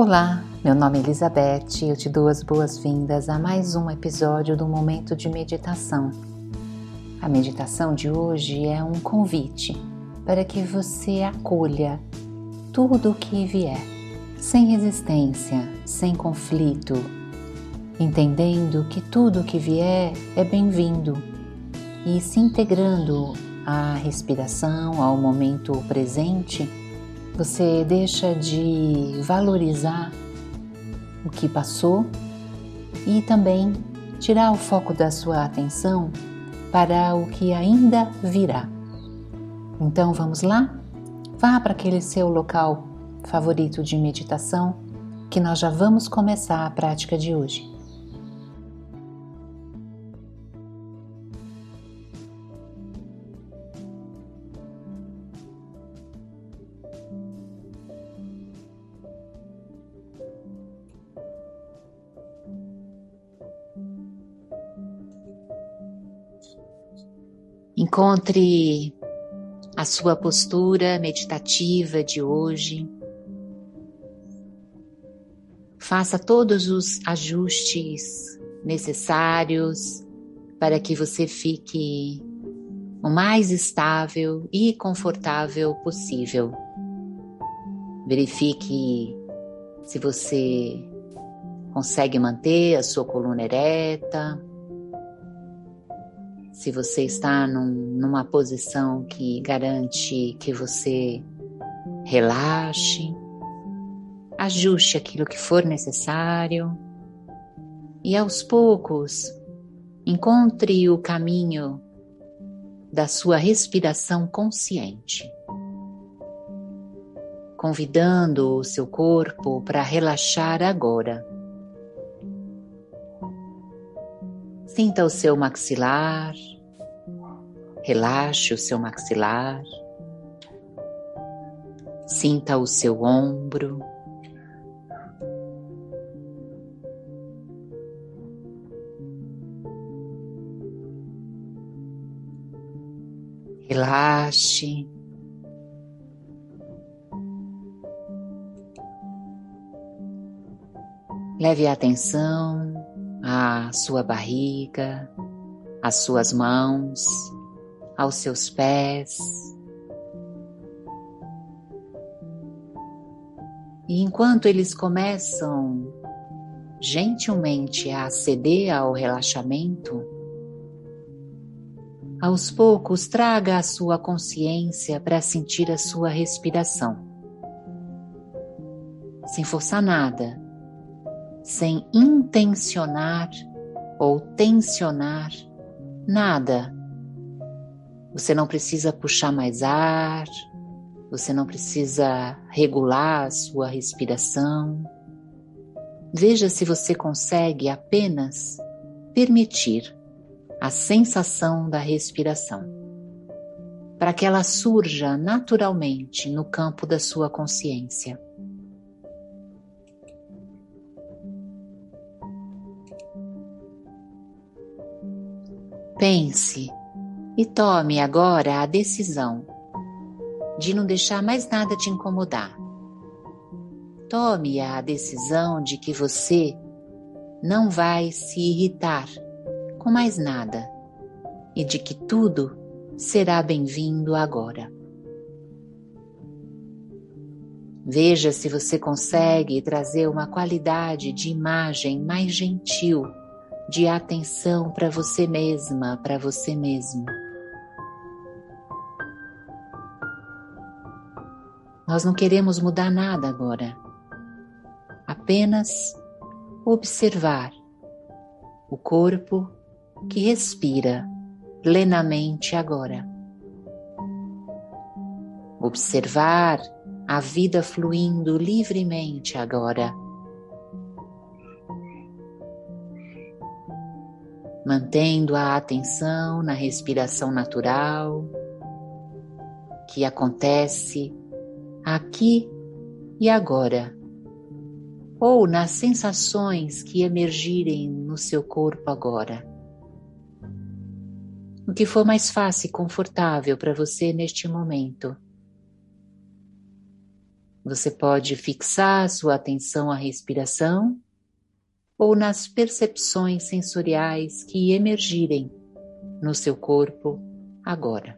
Olá, meu nome é Elizabeth e eu te dou as boas-vindas a mais um episódio do Momento de Meditação. A meditação de hoje é um convite para que você acolha tudo o que vier, sem resistência, sem conflito, entendendo que tudo o que vier é bem-vindo e se integrando à respiração, ao momento presente você deixa de valorizar o que passou e também tirar o foco da sua atenção para o que ainda virá. Então vamos lá? Vá para aquele seu local favorito de meditação que nós já vamos começar a prática de hoje. Encontre a sua postura meditativa de hoje. Faça todos os ajustes necessários para que você fique o mais estável e confortável possível. Verifique se você consegue manter a sua coluna ereta, se você está num, numa posição que garante que você relaxe, ajuste aquilo que for necessário e aos poucos encontre o caminho da sua respiração consciente, convidando o seu corpo para relaxar agora. Sinta o seu maxilar, relaxe o seu maxilar, sinta o seu ombro. Relaxe. Leve a atenção à sua barriga, às suas mãos, aos seus pés. E enquanto eles começam gentilmente a ceder ao relaxamento, aos poucos traga a sua consciência para sentir a sua respiração. Sem forçar nada, sem intencionar ou tensionar nada. Você não precisa puxar mais ar, você não precisa regular a sua respiração. Veja se você consegue apenas permitir a sensação da respiração, para que ela surja naturalmente no campo da sua consciência. Pense e tome agora a decisão de não deixar mais nada te incomodar. Tome a decisão de que você não vai se irritar com mais nada e de que tudo será bem-vindo agora. Veja se você consegue trazer uma qualidade de imagem mais gentil de atenção para você mesma, para você mesmo. Nós não queremos mudar nada agora, apenas observar o corpo que respira plenamente agora. Observar a vida fluindo livremente agora mantendo a atenção na respiração natural que acontece aqui e agora, ou nas sensações que emergirem no seu corpo agora. O que for mais fácil e confortável para você neste momento. Você pode fixar sua atenção à respiração ou nas percepções sensoriais que emergirem no seu corpo agora.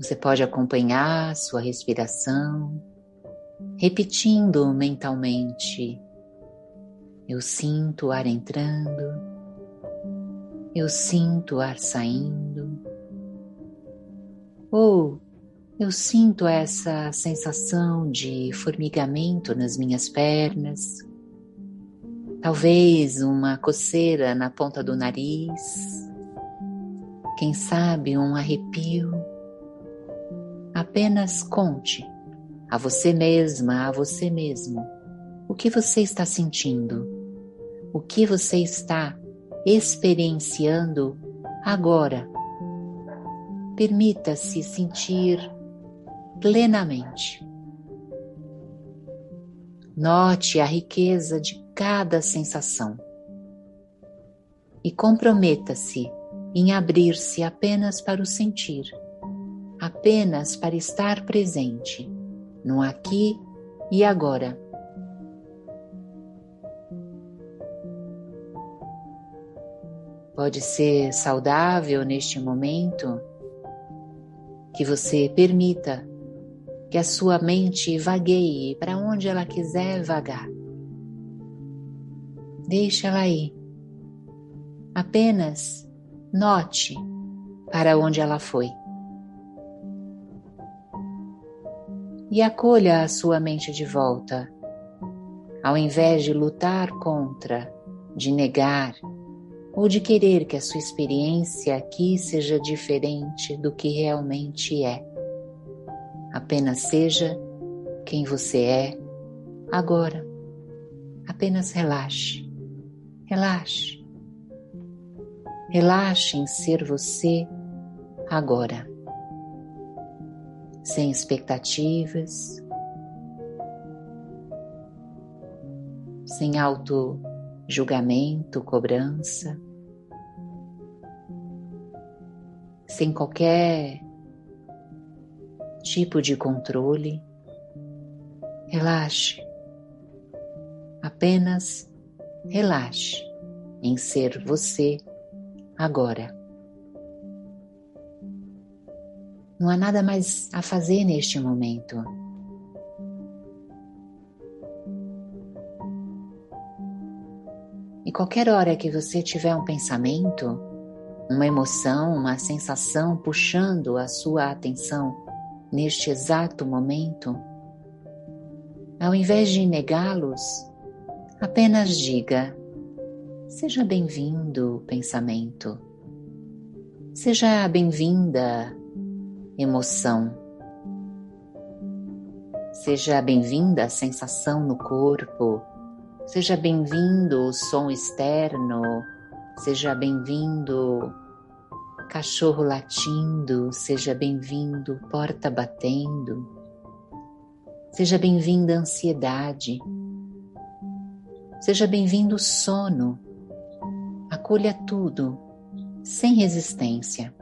Você pode acompanhar sua respiração, repetindo mentalmente: Eu sinto o ar entrando, eu sinto o ar saindo, ou eu sinto essa sensação de formigamento nas minhas pernas, talvez uma coceira na ponta do nariz, quem sabe um arrepio. Apenas conte a você mesma, a você mesmo, o que você está sentindo, o que você está experienciando agora. Permita-se sentir plenamente. Note a riqueza de cada sensação e comprometa-se em abrir-se apenas para o sentir apenas para estar presente no aqui e agora. Pode ser saudável neste momento que você permita que a sua mente vagueie para onde ela quiser vagar. Deixe ela ir. Apenas note para onde ela foi. e acolha a sua mente de volta, ao invés de lutar contra, de negar ou de querer que a sua experiência aqui seja diferente do que realmente é. Apenas seja quem você é agora. Apenas relaxe, relaxe. Relaxe em ser você agora sem expectativas, sem auto-julgamento, cobrança, sem qualquer tipo de controle. Relaxe, apenas relaxe em ser você agora. Não há nada mais a fazer neste momento. E qualquer hora que você tiver um pensamento, uma emoção, uma sensação puxando a sua atenção neste exato momento, ao invés de negá-los, apenas diga: Seja bem-vindo, pensamento. Seja bem-vinda, emoção. Seja bem-vinda a sensação no corpo, seja bem-vindo o som externo, seja bem-vindo cachorro latindo, seja bem-vindo porta batendo, seja bem-vinda ansiedade, seja bem-vindo sono. Acolha tudo sem resistência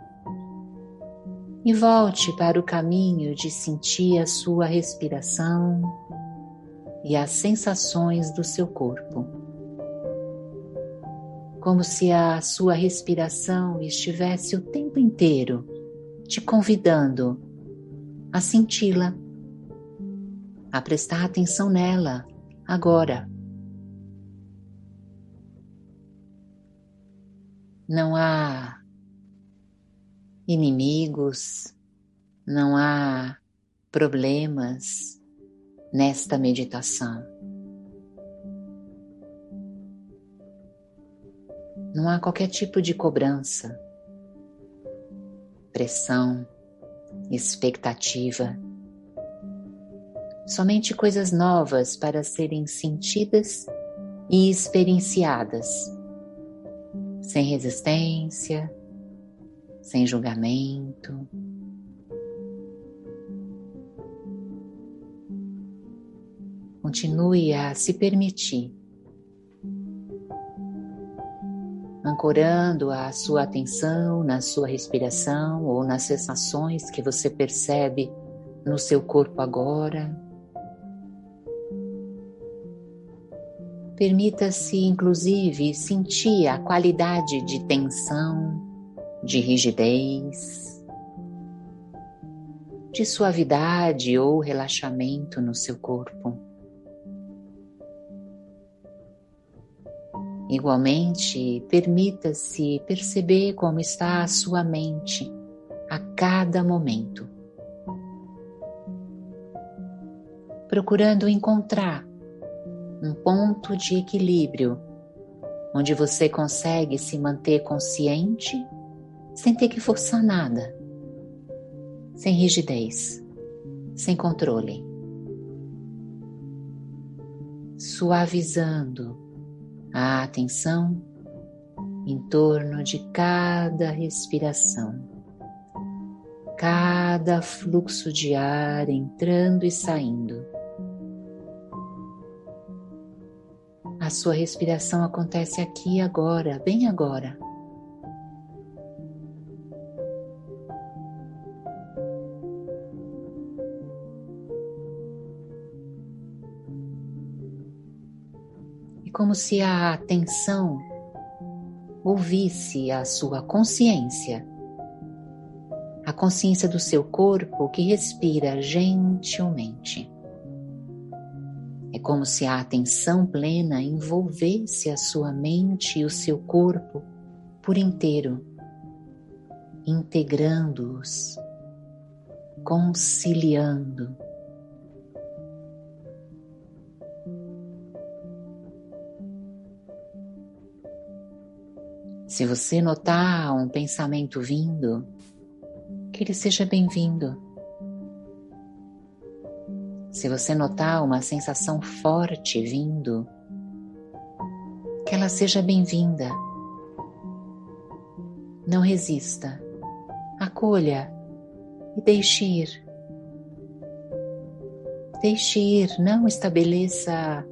e volte para o caminho de sentir a sua respiração e as sensações do seu corpo. Como se a sua respiração estivesse o tempo inteiro te convidando a senti-la, a prestar atenção nela agora. Não há inimigos, não há problemas nesta meditação. Não há qualquer tipo de cobrança, pressão, expectativa. Somente coisas novas para serem sentidas e experienciadas, sem resistência, sem julgamento. Continue a se permitir ancorando a sua atenção na sua respiração ou nas sensações que você percebe no seu corpo agora. Permita-se, inclusive, sentir a qualidade de tensão, de rigidez, de suavidade ou relaxamento no seu corpo. Igualmente, permita-se perceber como está a sua mente a cada momento, procurando encontrar um ponto de equilíbrio onde você consegue se manter consciente sem ter que forçar nada, sem rigidez, sem controle, suavizando a atenção em torno de cada respiração, cada fluxo de ar entrando e saindo. A sua respiração acontece aqui agora, bem agora. Como se a atenção ouvisse a sua consciência, a consciência do seu corpo que respira gentilmente. É como se a atenção plena envolvesse a sua mente e o seu corpo por inteiro, integrando-os, conciliando Se você notar um pensamento vindo, que ele seja bem-vindo. Se você notar uma sensação forte vindo, que ela seja bem-vinda. Não resista, acolha e deixe ir. Deixe ir, não estabeleça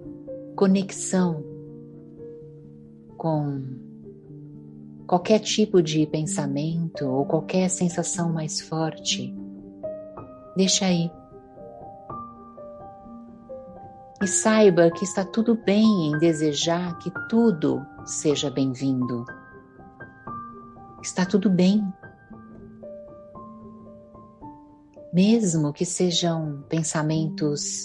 conexão com qualquer tipo de pensamento ou qualquer sensação mais forte, deixa aí. E saiba que está tudo bem em desejar que tudo seja bem-vindo. Está tudo bem. Mesmo que sejam pensamentos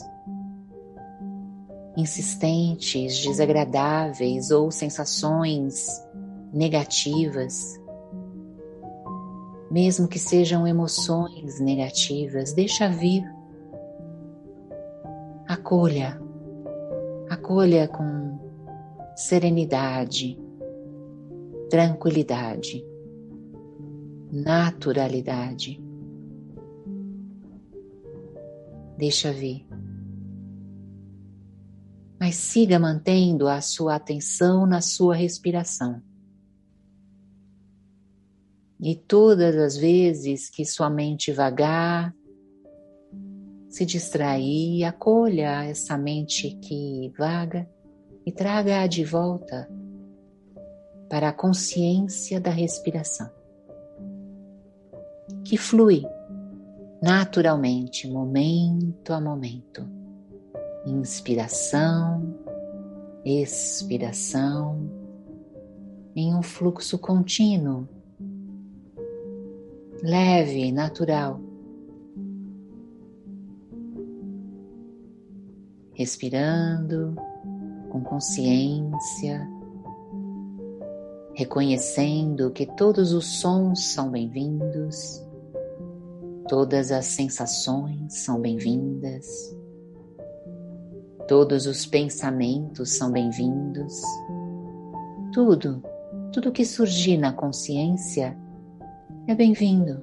insistentes, desagradáveis ou sensações negativas, mesmo que sejam emoções negativas, deixa vir. Acolha, acolha com serenidade, tranquilidade, naturalidade. Deixa vir. Mas siga mantendo a sua atenção na sua respiração. E todas as vezes que sua mente vagar, se distrair, acolha essa mente que vaga e traga-a de volta para a consciência da respiração, que flui naturalmente, momento a momento. Inspiração, expiração, em um fluxo contínuo leve e natural. Respirando com consciência, reconhecendo que todos os sons são bem-vindos, todas as sensações são bem-vindas, todos os pensamentos são bem-vindos, tudo, tudo que surgir na consciência é bem-vindo.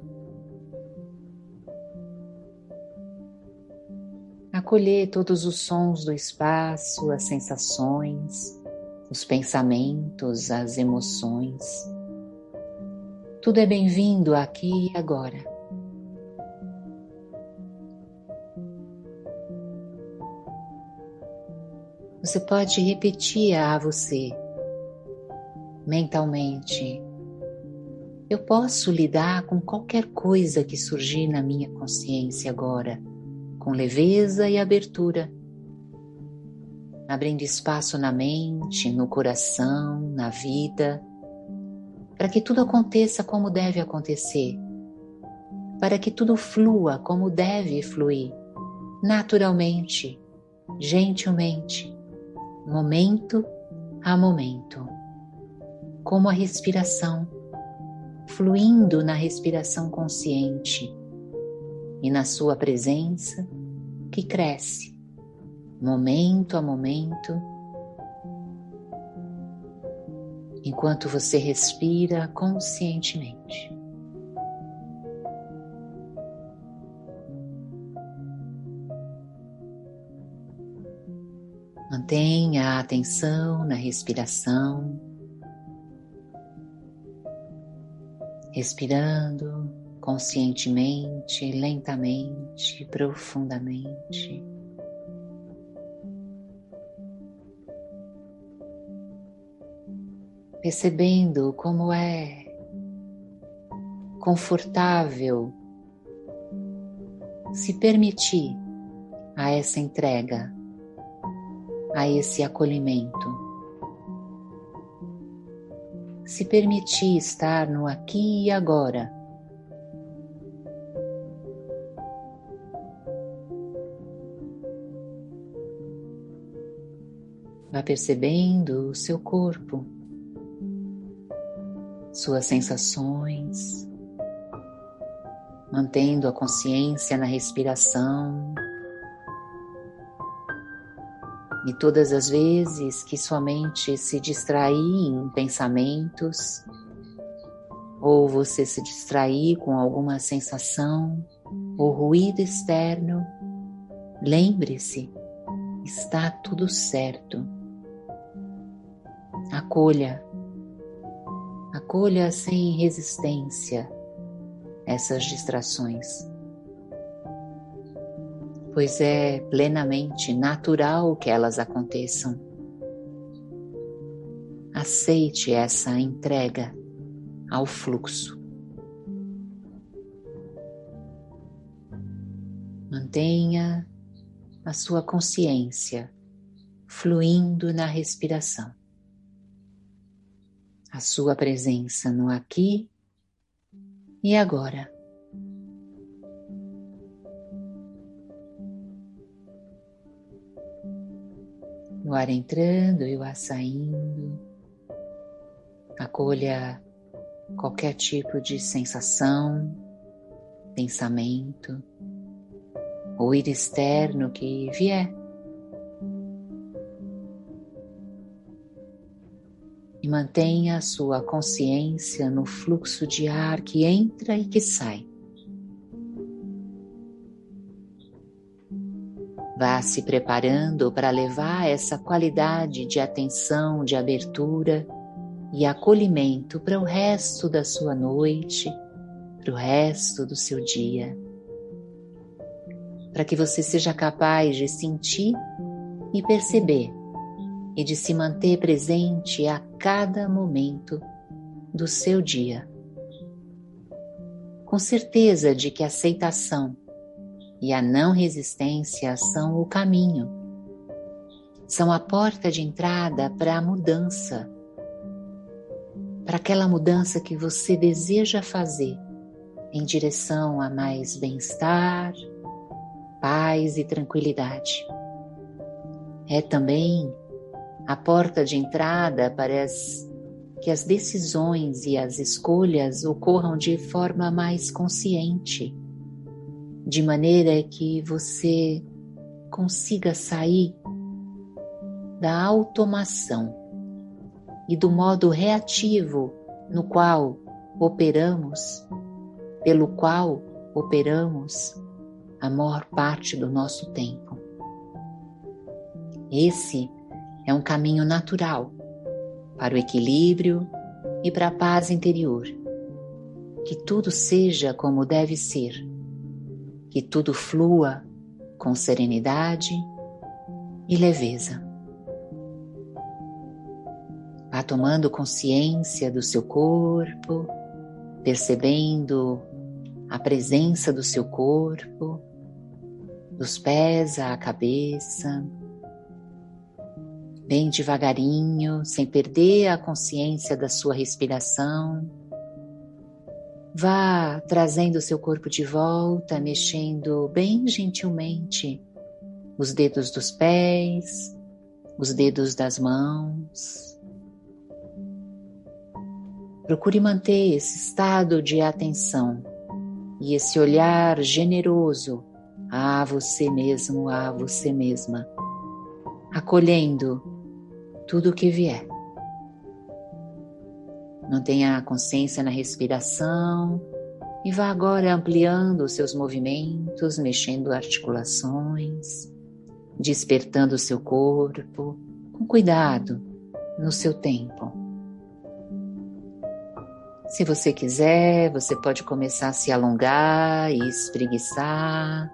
Acolher todos os sons do espaço, as sensações, os pensamentos, as emoções. Tudo é bem-vindo aqui e agora. Você pode repetir a você mentalmente. Eu posso lidar com qualquer coisa que surgir na minha consciência agora, com leveza e abertura, abrindo espaço na mente, no coração, na vida, para que tudo aconteça como deve acontecer, para que tudo flua como deve fluir, naturalmente, gentilmente, momento a momento, como a respiração, fluindo na respiração consciente e na sua presença que cresce, momento a momento, enquanto você respira conscientemente. Mantenha a atenção na respiração, respirando conscientemente, lentamente, profundamente. Percebendo como é confortável se permitir a essa entrega a esse acolhimento. Se permitir estar no aqui e agora. Vá percebendo o seu corpo, suas sensações, mantendo a consciência na respiração. E todas as vezes que sua mente se distrair em pensamentos, ou você se distrair com alguma sensação ou ruído externo, lembre-se, está tudo certo. Acolha, acolha sem resistência essas distrações pois é plenamente natural que elas aconteçam. Aceite essa entrega ao fluxo. Mantenha a sua consciência fluindo na respiração, a sua presença no aqui e agora. O ar entrando e o ar saindo. Acolha qualquer tipo de sensação, pensamento ou ir externo que vier. E mantenha a sua consciência no fluxo de ar que entra e que sai. Vá se preparando para levar essa qualidade de atenção, de abertura e acolhimento para o resto da sua noite, para o resto do seu dia. Para que você seja capaz de sentir e perceber e de se manter presente a cada momento do seu dia. Com certeza de que a aceitação e a não resistência são o caminho, são a porta de entrada para a mudança, para aquela mudança que você deseja fazer em direção a mais bem-estar, paz e tranquilidade. É também a porta de entrada para as, que as decisões e as escolhas ocorram de forma mais consciente de maneira que você consiga sair da automação e do modo reativo no qual operamos, pelo qual operamos a maior parte do nosso tempo. Esse é um caminho natural para o equilíbrio e para a paz interior. Que tudo seja como deve ser que tudo flua com serenidade e leveza. Vá tomando consciência do seu corpo, percebendo a presença do seu corpo, dos pés à cabeça, bem devagarinho, sem perder a consciência da sua respiração. Vá trazendo seu corpo de volta, mexendo bem gentilmente os dedos dos pés, os dedos das mãos. Procure manter esse estado de atenção e esse olhar generoso a você mesmo, a você mesma, acolhendo tudo o que vier. Mantenha a consciência na respiração e vá agora ampliando os seus movimentos, mexendo articulações, despertando o seu corpo com cuidado no seu tempo. Se você quiser, você pode começar a se alongar e espreguiçar.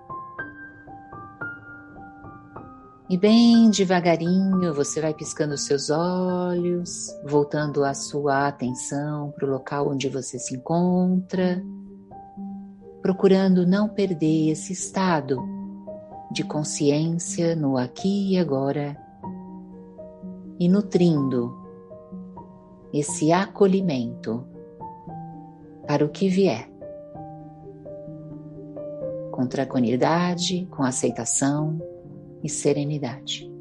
E bem devagarinho você vai piscando os seus olhos, voltando a sua atenção para o local onde você se encontra, procurando não perder esse estado de consciência no aqui e agora e nutrindo esse acolhimento para o que vier. Com tranquilidade, com aceitação e serenidade.